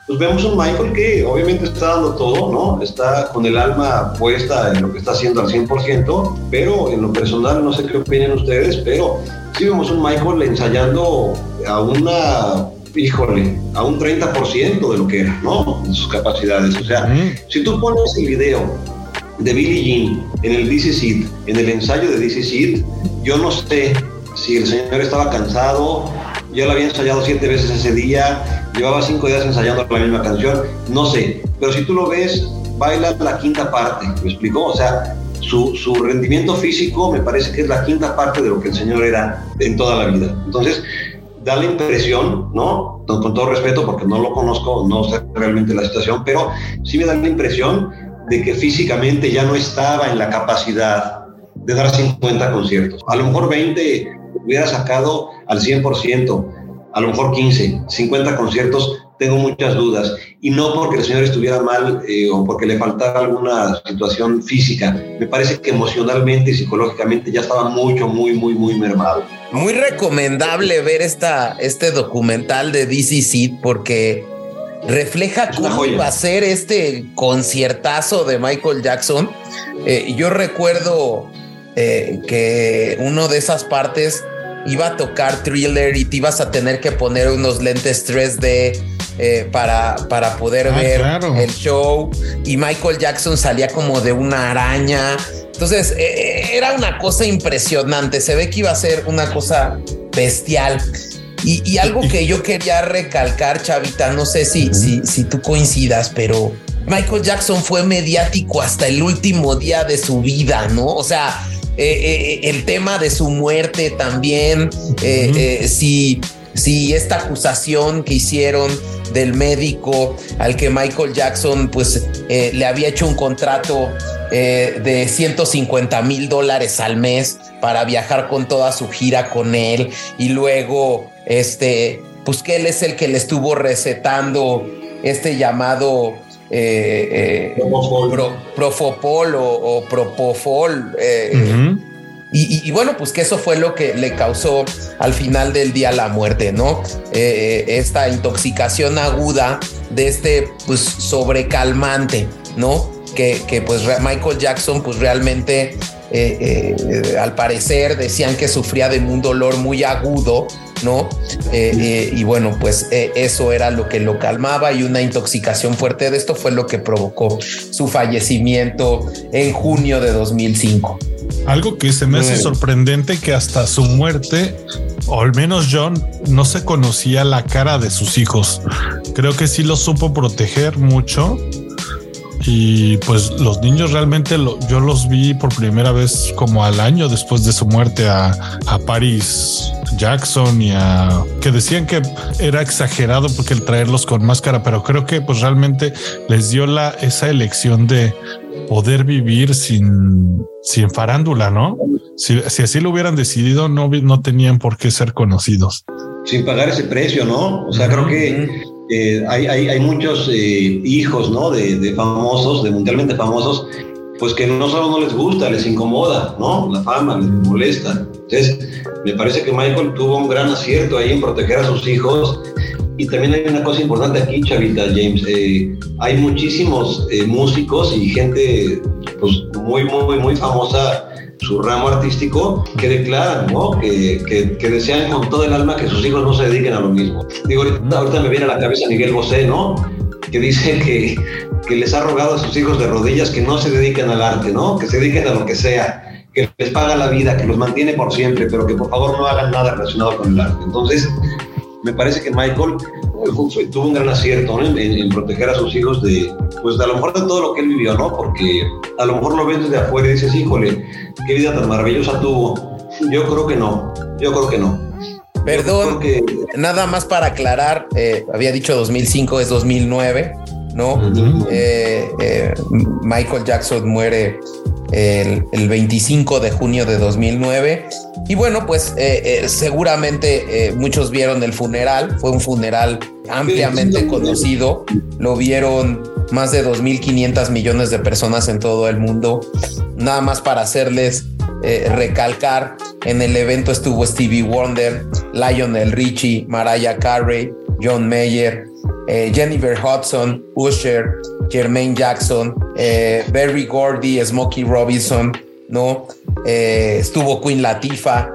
pues vemos un Michael que obviamente está dando todo, ¿no? Está con el alma puesta en lo que está haciendo al 100%, pero en lo personal, no sé qué opinan ustedes, pero sí vemos un Michael ensayando a una híjole, a un 30% de lo que era, ¿no? De sus capacidades. O sea, si tú pones el video de Billie Jean en el DC en el ensayo de DC yo no sé si el señor estaba cansado, ya lo había ensayado siete veces ese día, llevaba cinco días ensayando la misma canción, no sé, pero si tú lo ves, baila la quinta parte, ¿me explicó? O sea, su, su, rendimiento físico me parece que es la quinta parte de lo que el señor era en toda la vida. Entonces, da la impresión, ¿no? Con, todo respeto, porque no lo conozco, no sé realmente la situación, pero sí me da la impresión de que físicamente ya no estaba en la capacidad de dar 50 conciertos. A lo mejor 20 hubiera sacado al 100%, a lo mejor 15, 50 conciertos tengo muchas dudas. Y no porque el señor estuviera mal eh, o porque le faltara alguna situación física. Me parece que emocionalmente y psicológicamente ya estaba mucho, muy, muy, muy mermado. Muy recomendable ver esta, este documental de DC Seed porque refleja cómo iba a ser este conciertazo de Michael Jackson. Eh, yo recuerdo eh, que uno de esas partes iba a tocar thriller y te ibas a tener que poner unos lentes 3D eh, para, para poder ah, ver el show. Y Michael Jackson salía como de una araña. Entonces eh, eh, era una cosa impresionante. Se ve que iba a ser una cosa bestial. Y, algo que yo quería recalcar, Chavita, no sé si, si, si tú coincidas, pero Michael Jackson fue mediático hasta el último día de su vida, ¿no? O sea, el tema de su muerte también, si, si esta acusación que hicieron del médico al que Michael Jackson pues eh, le había hecho un contrato eh, de 150 mil dólares al mes para viajar con toda su gira con él y luego este pues que él es el que le estuvo recetando este llamado eh, Profopol o, Propofol. Y, bueno, pues que eso fue lo que le causó al final del día la muerte, ¿no? Eh, eh, esta intoxicación aguda de este, pues, sobrecalmante, ¿no? Que, que pues Michael Jackson, pues realmente, eh, al parecer, decían que sufría de un dolor muy agudo, ¿no? y bueno, pues eso era lo que lo calmaba y una intoxicación fuerte de esto fue lo que provocó su fallecimiento en junio de 2005. Algo que se me hace sorprendente que hasta su muerte, o al menos John, no se conocía la cara de sus hijos. Creo que sí lo supo proteger mucho. Y pues los niños realmente yo los vi por primera vez como al año después de su muerte a, a Paris Jackson y a que decían que era exagerado porque el traerlos con máscara, pero creo que pues realmente les dio la esa elección de poder vivir sin, sin farándula, ¿no? Si, así lo hubieran decidido, no, no tenían por qué ser conocidos. Sin pagar ese precio, ¿no? O sea, creo que eh, hay, muchos eh, hijos, ¿no? De, de, famosos, de mundialmente famosos, pues que no solo no les gusta, les incomoda, ¿no? La fama les molesta. Entonces, me parece que Michael tuvo un gran acierto ahí en proteger a sus hijos y también hay una cosa importante aquí, Chavita, James. Eh, hay muchísimos eh, músicos y gente pues, muy, muy, muy famosa su ramo artístico que declaran, ¿no? Que, que, desean con todo el alma que sus hijos no se dediquen a lo mismo. Digo, ahorita, me viene a la cabeza Miguel Bosé, ¿no? Que dice que, que les ha rogado a sus hijos de rodillas que no se dediquen al arte, ¿no? Que se dediquen a lo que sea que les paga la vida, que los mantiene por siempre, pero que por favor no hagan nada relacionado con el arte. Entonces, me parece que Michael eh, tuvo un gran acierto en, proteger a sus hijos de, pues a lo mejor de todo lo que él vivió, ¿no? Porque a lo mejor lo ves desde afuera y dices, híjole, qué vida tan maravillosa tuvo. Yo creo que no, yo creo que no. Perdón, nada más para aclarar, eh, había dicho 2005, es 2009, ¿no? Eh, Michael Jackson muere el, 25 de junio de 2009. Y bueno, pues eh, eh, seguramente eh, muchos vieron el funeral, fue un funeral ampliamente conocido, lo vieron más de 2.500 millones de personas en todo el mundo. Nada más para hacerles recalcar, en el evento estuvo Stevie Wonder, Lionel Richie, Mariah Carey, John Mayer, Jennifer Hudson, Usher, Jermaine Jackson, eh, Barry Gordy, Smokey Robinson, ¿no? Eh, estuvo Queen Latifah.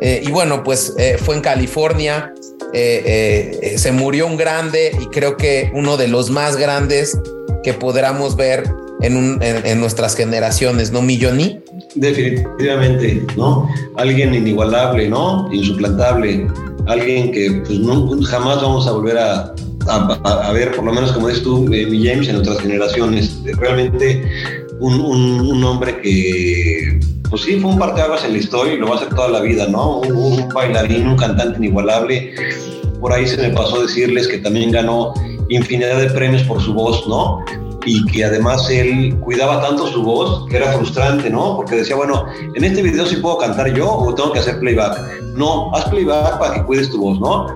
Eh, y bueno, pues fue en California. se murió un grande y creo que uno de los más grandes que podamos ver en, en, nuestras generaciones, ¿no, Milloni? Definitivamente, ¿no? Alguien inigualable, ¿no? Insuplantable. Alguien que pues, jamás vamos a volver a, a, ver, por lo menos como dices tú, eh, mi James, en otras generaciones. Realmente un, un, hombre que, pues sí, fue un parteaguas en la historia y lo va a hacer toda la vida, ¿no? Un, bailarín, un cantante inigualable. Por ahí se me pasó decirles que también ganó infinidad de premios por su voz, ¿no? y que además él cuidaba tanto su voz que era frustrante, ¿no? Porque decía, bueno, en este video sí puedo cantar yo o tengo que hacer playback. No, haz playback para que cuides tu voz, ¿no?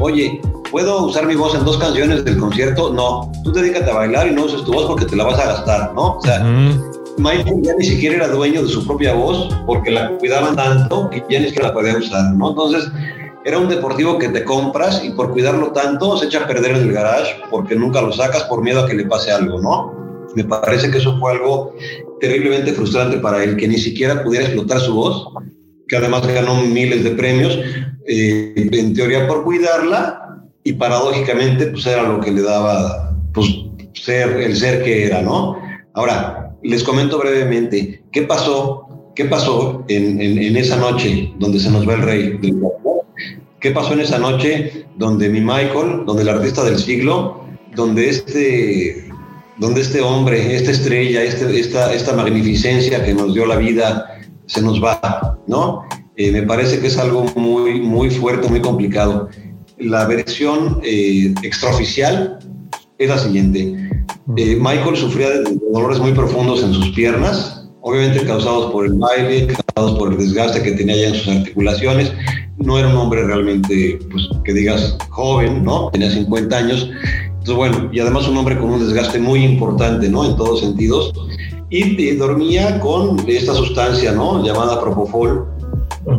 Oye, ¿puedo usar mi voz en dos canciones del concierto? No, tú dedícate a bailar y no uses tu voz porque te la vas a gastar, ¿no? O sea, Michael ya ni siquiera era dueño de su propia voz porque la cuidaban tanto que ya ni siquiera la podía usar, ¿no? Entonces, era un deportivo que te compras y por cuidarlo tanto se echa a perder en el garage porque nunca lo sacas por miedo a que le pase algo, ¿no? Me parece que eso fue algo terriblemente frustrante para él, que ni siquiera pudiera explotar su voz, que además ganó miles de premios, eh, en teoría por cuidarla, y paradójicamente pues era lo que le daba pues ser el ser que era, ¿no? Ahora, les comento brevemente, ¿qué pasó? ¿Qué pasó en, en, esa noche donde se nos va el rey ¿Qué pasó en esa noche donde mi Michael, donde el artista del siglo, donde este, donde este hombre, esta estrella, este, esta, esta magnificencia que nos dio la vida, se nos va, ¿no? Eh, me parece que es algo muy, muy fuerte, muy complicado la versión eh, extraoficial es la siguiente. Eh, Michael sufría de dolores muy profundos en sus piernas, obviamente causados por el baile, causados por el desgaste que tenía ya en sus articulaciones. No era un hombre realmente, pues, que digas, joven, ¿no? Tenía 50 años. Entonces, bueno, y además un hombre con un desgaste muy importante, ¿no? En todos sentidos. Y eh, dormía con esta sustancia, ¿no? Llamada propofol,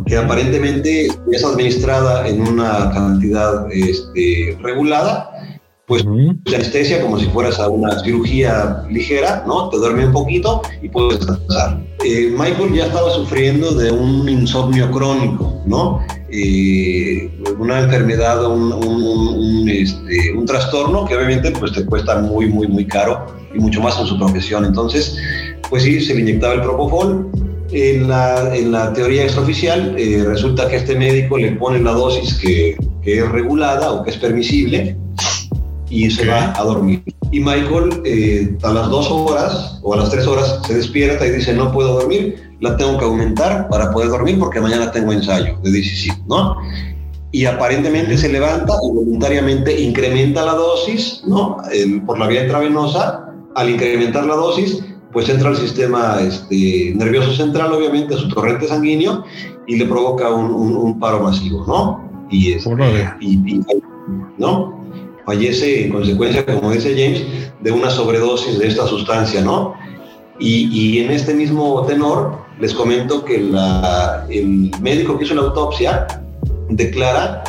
que aparentemente es administrada en una cantidad este, regulada, pues te anestesia como si fueras a una cirugía ligera, ¿no? Te duerme un poquito y puedes descansar. Eh, Michael ya estaba sufriendo de un insomnio crónico, ¿no? Eh, una enfermedad, un, un, este, un, trastorno que obviamente pues te cuesta muy, muy, muy caro y mucho más en su profesión. Entonces, pues sí, se le inyectaba el propofol, en la, en la teoría extraoficial eh, resulta que este médico le pone la dosis que, que es regulada o que es permisible y se va a dormir. Y Michael eh, a las dos horas o a las tres horas se despierta y dice no puedo dormir, la tengo que aumentar para poder dormir porque mañana tengo ensayo de 17, ¿no? Y aparentemente se levanta y voluntariamente incrementa la dosis, ¿no? por la vía intravenosa. Al incrementar la dosis, pues entra al sistema este, nervioso central, obviamente, a su torrente sanguíneo y le provoca un, paro masivo, ¿no? Y, es, y, ¿no? Fallece en consecuencia, como dice James, de una sobredosis de esta sustancia, ¿no? Y, y en este mismo tenor, les comento que la, el médico que hizo la autopsia declara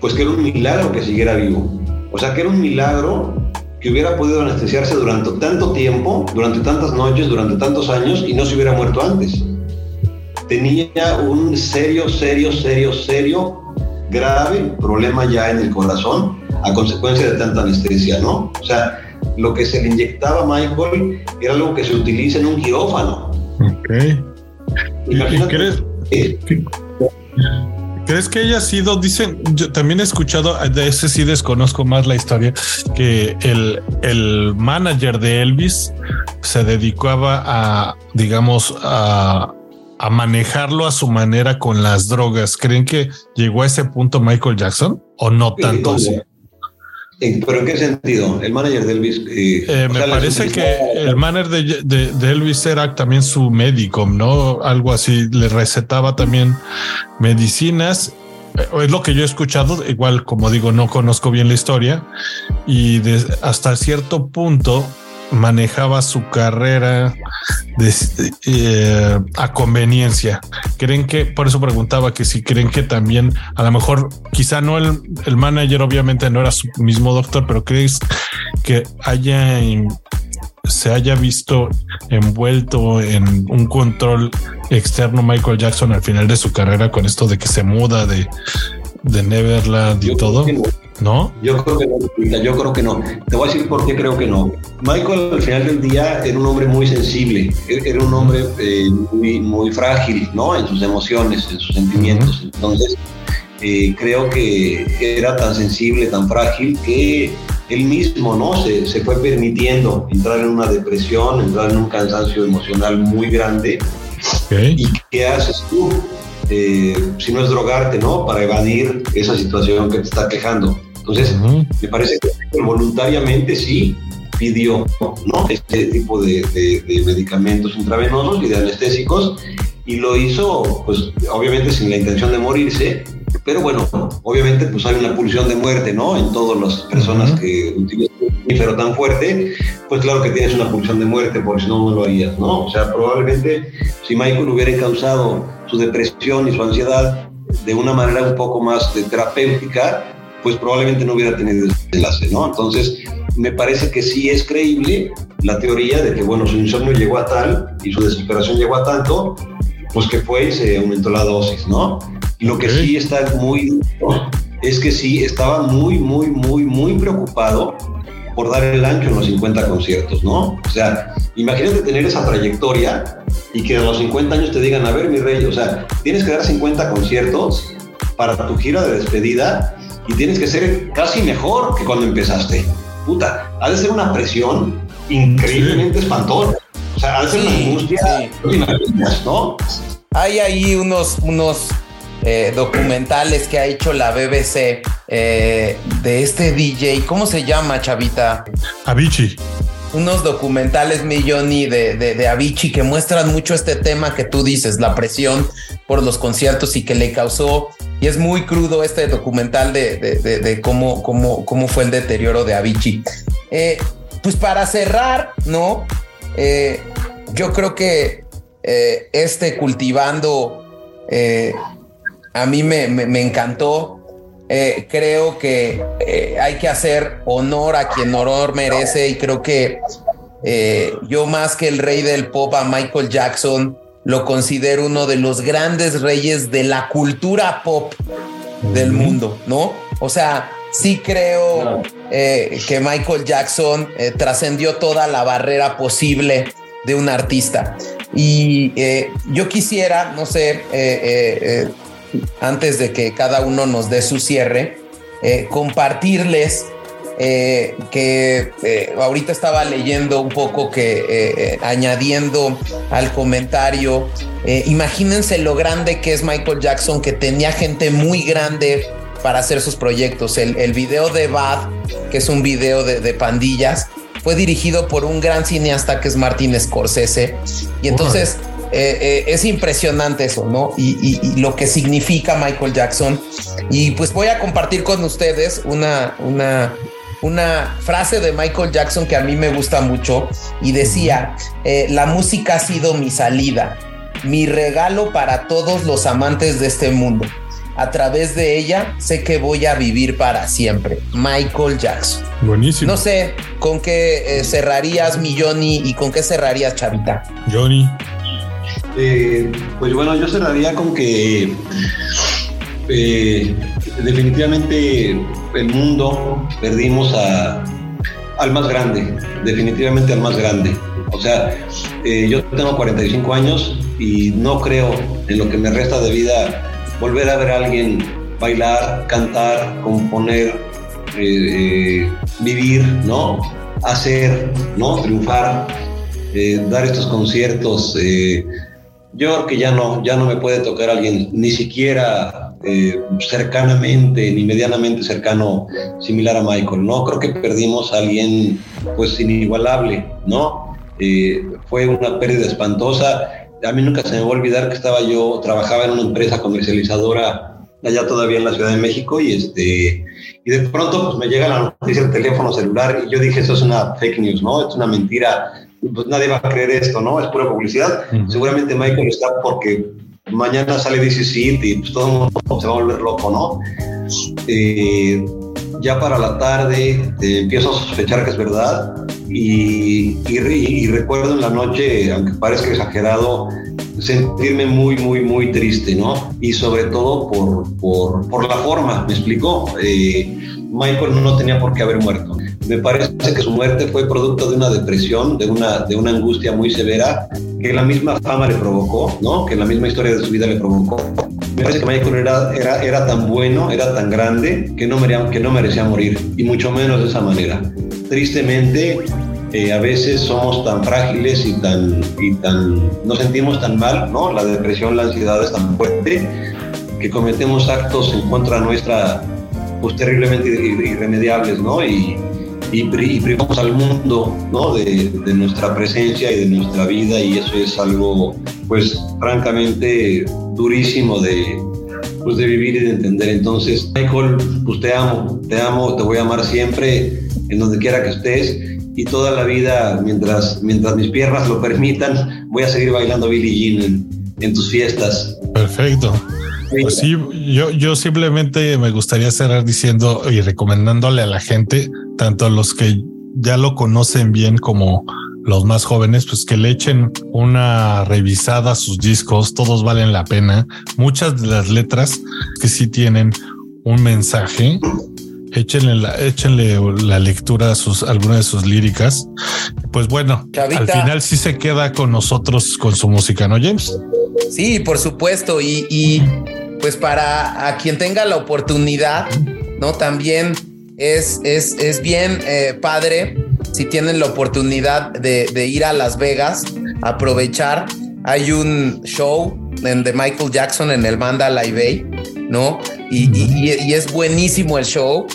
pues que era un milagro que siguiera vivo. O sea, que era un milagro que hubiera podido anestesiarse durante tanto tiempo, durante tantas noches, durante tantos años y no se hubiera muerto antes. tenía un serio, serio, serio, serio, grave problema ya en el corazón a consecuencia de tanta anestesia, ¿no? O sea, lo que se le inyectaba a Michael era algo que se utiliza en un quirófano. Ok. ¿Y, crees, ¿Crees que haya sido, dicen, yo también he escuchado, de ese sí desconozco más la historia, que el, el manager de Elvis se dedicaba a, digamos, a, a manejarlo a su manera con las drogas. ¿Creen que llegó a ese punto Michael Jackson o no tanto así? ¿Pero en qué sentido? El manager de Elvis. Eh, eh, me parece que el manager de, de, Elvis era también su médico, ¿no? Algo así. Le recetaba también medicinas. Eh, es lo que yo he escuchado. Igual, como digo, no conozco bien la historia. Y hasta cierto punto manejaba su carrera eh, a conveniencia. ¿Creen que, por eso preguntaba que si creen que también, a lo mejor, quizá no el, el manager obviamente no era su mismo doctor, pero crees que haya se haya visto envuelto en un control externo Michael Jackson al final de su carrera con esto de que se muda de, de Neverland y todo? No. Yo creo que no, yo creo que no. Te voy a decir por qué creo que no. Michael al final del día era un hombre muy sensible, era un hombre eh, muy, muy frágil, ¿no? En sus emociones, en sus sentimientos. Entonces, eh, creo que era tan sensible, tan frágil, que él mismo, ¿no? Se, se fue permitiendo entrar en una depresión, entrar en un cansancio emocional muy grande. ¿Y qué haces tú? Eh, si no es drogarte, ¿no? Para evadir esa situación que te está quejando. Entonces, me parece que voluntariamente sí pidió ¿no? este tipo de, medicamentos intravenosos y de anestésicos y lo hizo, pues obviamente sin la intención de morirse, pero bueno, obviamente pues hay una pulsión de muerte, ¿no? En todas las personas que utilizan mamífero tan fuerte, pues claro que tienes una pulsión de muerte, porque si no, no lo harías, ¿no? O sea, probablemente si Michael hubiera causado su depresión y su ansiedad de una manera un poco más terapéutica, pues probablemente no hubiera tenido ese enlace, ¿no? Entonces, me parece que sí es creíble la teoría de que, bueno, su insomnio llegó a tal y su desesperación llegó a tanto, pues que fue y se aumentó la dosis, ¿no? Lo que sí está muy es que sí estaba muy, muy, muy, muy preocupado por dar el ancho en los 50 conciertos, ¿no? O sea, imagínate tener esa trayectoria y que a los 50 años te digan, a ver, mi rey, o sea, tienes que dar 50 conciertos para tu gira de despedida y tienes que ser casi mejor que cuando empezaste. Puta, ha de ser una presión increíblemente espantosa. O sea, ha de ser una angustia, ¿no? Hay ahí unos, unos eh, documentales que ha hecho la BBC eh, de este DJ. ¿Cómo se llama, Chavita? Avicii. Unos documentales, mi Johnny, de, de, Avicii que muestran mucho este tema que tú dices, la presión por los conciertos y que le causó y es muy crudo este documental de, cómo, cómo, cómo, fue el deterioro de Avicii. Eh, pues para cerrar, ¿no? Eh, yo creo que eh, este cultivando a mí me, me encantó. creo que hay que hacer honor a quien honor merece y creo que yo más que el rey del pop a Michael Jackson, lo considero uno de los grandes reyes de la cultura pop del mundo, ¿no? O sea, sí creo eh, que Michael Jackson eh, trascendió toda la barrera posible de un artista. Y eh, yo quisiera, no sé, antes de que cada uno nos dé su cierre, compartirles eh, que eh, ahorita estaba leyendo un poco que eh, añadiendo al comentario, imagínense lo grande que es Michael Jackson, que tenía gente muy grande para hacer sus proyectos. El, el video de Bad, que es un video de, pandillas, fue dirigido por un gran cineasta que es Martin Scorsese. Y entonces... es impresionante eso, ¿no? Y, y, lo que significa Michael Jackson. Y pues voy a compartir con ustedes una, una, una frase de Michael Jackson que a mí me gusta mucho y decía, eh, la música ha sido mi salida, mi regalo para todos los amantes de este mundo. A través de ella sé que voy a vivir para siempre. Michael Jackson. Buenísimo. No sé con qué eh, cerrarías mi Johnny y con qué cerrarías Chavita. Johnny. Eh, pues bueno, yo cerraría con que eh, definitivamente el mundo perdimos al más grande, definitivamente al más grande. O sea, eh, yo tengo 45 años y no creo en lo que me resta de vida volver a ver a alguien bailar, cantar, componer, vivir, ¿no? Hacer, ¿no? Triunfar, dar estos conciertos yo creo que ya no, ya no me puede tocar alguien ni siquiera eh, cercanamente ni medianamente cercano similar a Michael, ¿no? Creo que perdimos a alguien pues inigualable, ¿no? Eh, fue una pérdida espantosa. A mí nunca se me va a olvidar que estaba yo, trabajaba en una empresa comercializadora allá todavía en la Ciudad de México y este y de pronto pues me llega la noticia del teléfono celular y yo dije eso es una fake news, ¿no? Es una mentira pues nadie va a creer esto, ¿no? Es pura publicidad. Seguramente Michael está porque mañana sale DC City y pues todo el mundo se va a volver loco, ¿no? Eh, ya para la tarde eh, empiezo a sospechar que es verdad y, y, recuerdo en la noche, aunque parezca exagerado, sentirme muy, muy, muy triste, ¿no? Y sobre todo por, por, por la forma, ¿me explicó? Eh, Michael no tenía por qué haber muerto. Me parece que su muerte fue producto de una depresión, de una, de una angustia muy severa que la misma fama le provocó, ¿no? que la misma historia de su vida le provocó. Me parece que Michael era, era, era tan bueno, era tan grande, que no, merecía, que no merecía morir, y mucho menos de esa manera. Tristemente, eh, a veces somos tan frágiles y tan, y tan, nos sentimos tan mal, ¿no? La depresión, la ansiedad es tan fuerte que cometemos actos en contra nuestra, pues terriblemente irremediables, ¿no? Y, privamos al mundo ¿no? de, de, nuestra presencia y de nuestra vida y eso es algo pues francamente durísimo de, pues, de vivir y de entender. Entonces, Michael, pues te amo, te amo, te voy a amar siempre, en donde quiera que estés y toda la vida, mientras, mientras mis piernas lo permitan, voy a seguir bailando Billie Jean en, en tus fiestas. Perfecto. Pues sí, yo, yo simplemente me gustaría cerrar diciendo y recomendándole a la gente, tanto a los que ya lo conocen bien como los más jóvenes, pues que le echen una revisada a sus discos, todos valen la pena. Muchas de las letras que sí tienen un mensaje, échenle la, échenle la lectura a sus, algunas de sus líricas. Pues bueno, al final sí se queda con nosotros con su música, ¿no, James? Sí, por supuesto. Y, pues para a quien tenga la oportunidad, ¿no? También es, es, es bien eh, padre si tienen la oportunidad de, ir a Las Vegas, aprovechar. Hay un show de Michael Jackson en el Banda Live ¿no? Y, es buenísimo el show.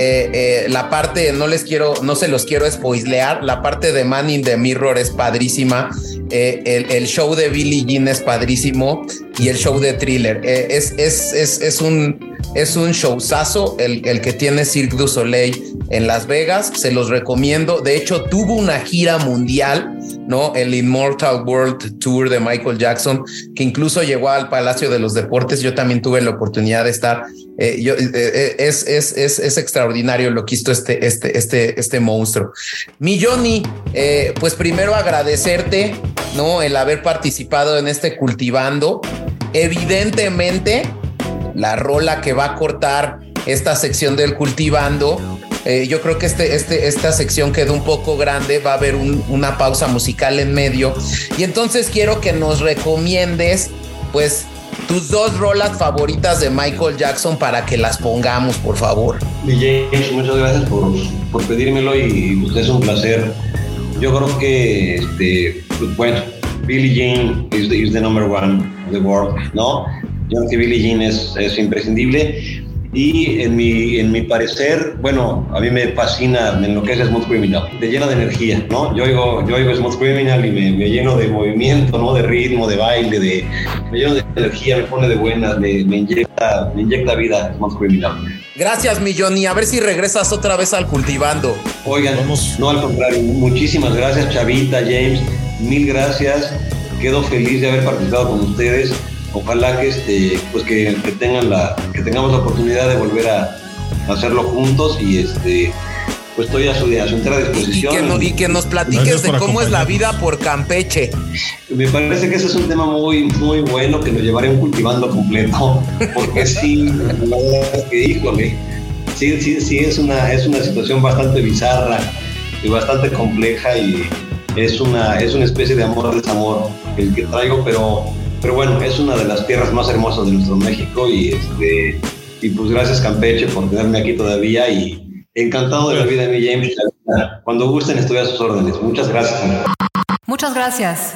Eh, eh, la parte, no les quiero, no se los quiero spoilear, la parte de Man in the Mirror es padrísima. Eh, el, show de Billie Jean es padrísimo y el show de Thriller. Eh, es, es, es, es, un, es un showzazo el, el que tiene Cirque du Soleil en Las Vegas. Se los recomiendo. De hecho, tuvo una gira mundial, ¿no? El Immortal World Tour de Michael Jackson, que incluso llegó al Palacio de los Deportes. Yo también tuve la oportunidad de estar. Eh, yo, es, es, es, es, extraordinario lo que hizo este, este, este, este monstruo. Mi Johnny, pues primero agradecerte ¿no? El haber participado en este cultivando. Evidentemente, la rola que va a cortar esta sección del cultivando. Eh, yo creo que este, este, esta sección quedó un poco grande, va a haber una pausa musical en medio. Y entonces quiero que nos recomiendes, pues, tus dos rolas favoritas de Michael Jackson para que las pongamos, por favor. James, muchas gracias por, por pedírmelo y es un placer yo creo que, este, pues, bueno, Billie Jean is the, is the number one of the world, ¿no? Yo creo que Billie Jean es, es imprescindible. Y en mi, en mi parecer, bueno, a mí me fascina en lo que es Smooth Criminal, te llena de energía, ¿no? Yo oigo, yo oigo Smooth Criminal y me, me, lleno de movimiento, ¿no? De ritmo, de baile, de, me lleno de energía, me pone de buenas, me, me inyecta, me inyecta vida Smooth Criminal. Gracias, mi Johnny. A ver si regresas otra vez al cultivando. Oigan, no al contrario, muchísimas gracias, Chavita, James. Mil gracias. Quedo feliz de haber participado con ustedes ojalá que este pues que, tengan la que tengamos la oportunidad de volver a, hacerlo juntos y este pues estoy a su, a su entera disposición. Y que, nos platiques de cómo es la vida por Campeche. Me parece que ese es un tema muy, muy bueno que lo llevaré un cultivando completo, porque sí, la verdad es que, híjole, sí, sí, sí, es una, es una situación bastante bizarra y bastante compleja y es una, es una especie de amor-desamor el que traigo, pero, pero bueno, es una de las tierras más hermosas de nuestro México y, este, y pues gracias Campeche por tenerme aquí todavía y encantado de la vida de mi James. Cuando gusten estoy a sus órdenes. Muchas gracias. Muchas gracias.